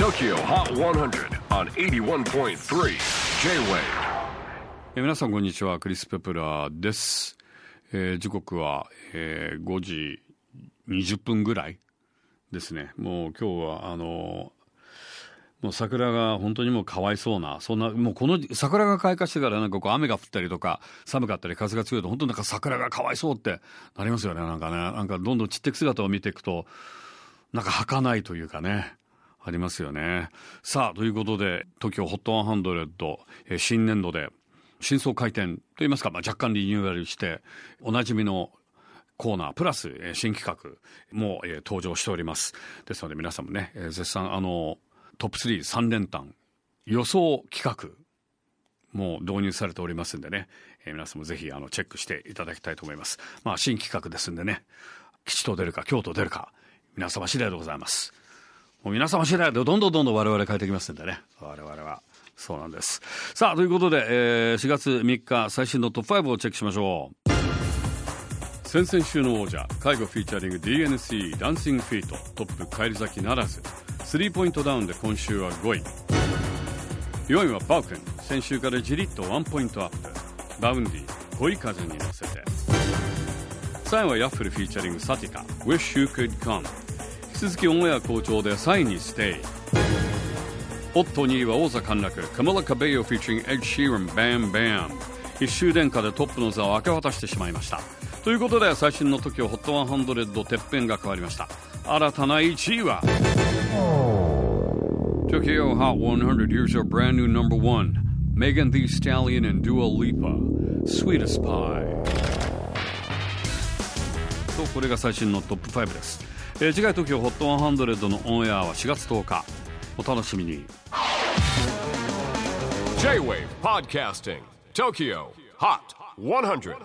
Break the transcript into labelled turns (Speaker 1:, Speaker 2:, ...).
Speaker 1: TOKYO HOT 100 on 81.3 J-WAVE.
Speaker 2: え皆さんこんにちはクリス・ペプラーです、えー時刻は、えー5時20分ぐらいですね。もう今日はあのもう桜が本当にもうかわいそうなそんなもうこの桜が開花してからなんかこう雨が降ったりとか寒かったり風が強いと本当なんか桜がかわいそうってなりますよね。なんかねなんかどんどん散っていく姿を見ていくとなんか儚いというかね。ありますよね。さあということで TOKIOHOT100、えー新年度で新装開店といいますか、まあ、若干リニューアルしておなじみのコーナープラス、え新企画も、え登場しております。ですので皆さんもね、え絶賛あのトップ33連単予想企画もう導入されておりますんでね、えー皆さんもぜひあのチェックしていただきたいと思います。まあ新企画ですんでね。吉と出るか凶と出るか皆様次第でございます。もう皆様次第でどんどんどんどん我々変えてきますんでね。我々は。そうなんです。さあということで、えー4月3日最新のトップ5をチェックしましょう。先々週の王者介護フィーチャリング DNC ダンシングフィートトップ返り咲きならず three point down で今週は5位。4位はバウケン先週からじりっと one point up。Vaundy 恋風に乗せて。3位は Yaffle featuring Satica。Wish You Could Come 続きオンエア好調で3位にステイ。オット2位は王座陥落 Camila Cabello featuring Ed Sheeran Bam Bam 一週天下でトップの座を明け渡してしまいました。ということで最新の TOKIOHOT100 てっぺんが変わりました。新たな1位は Tokyo Hot 100 here's our brand new number one Megan Thee Stallion and Dua Lipa Sweetest Pie とこれが最新のトップ5です、えー次回 TOKIOHOT100 のオンエアは4月10日お楽しみに
Speaker 1: J-WAVE PODCASTING TOKYO HOT 100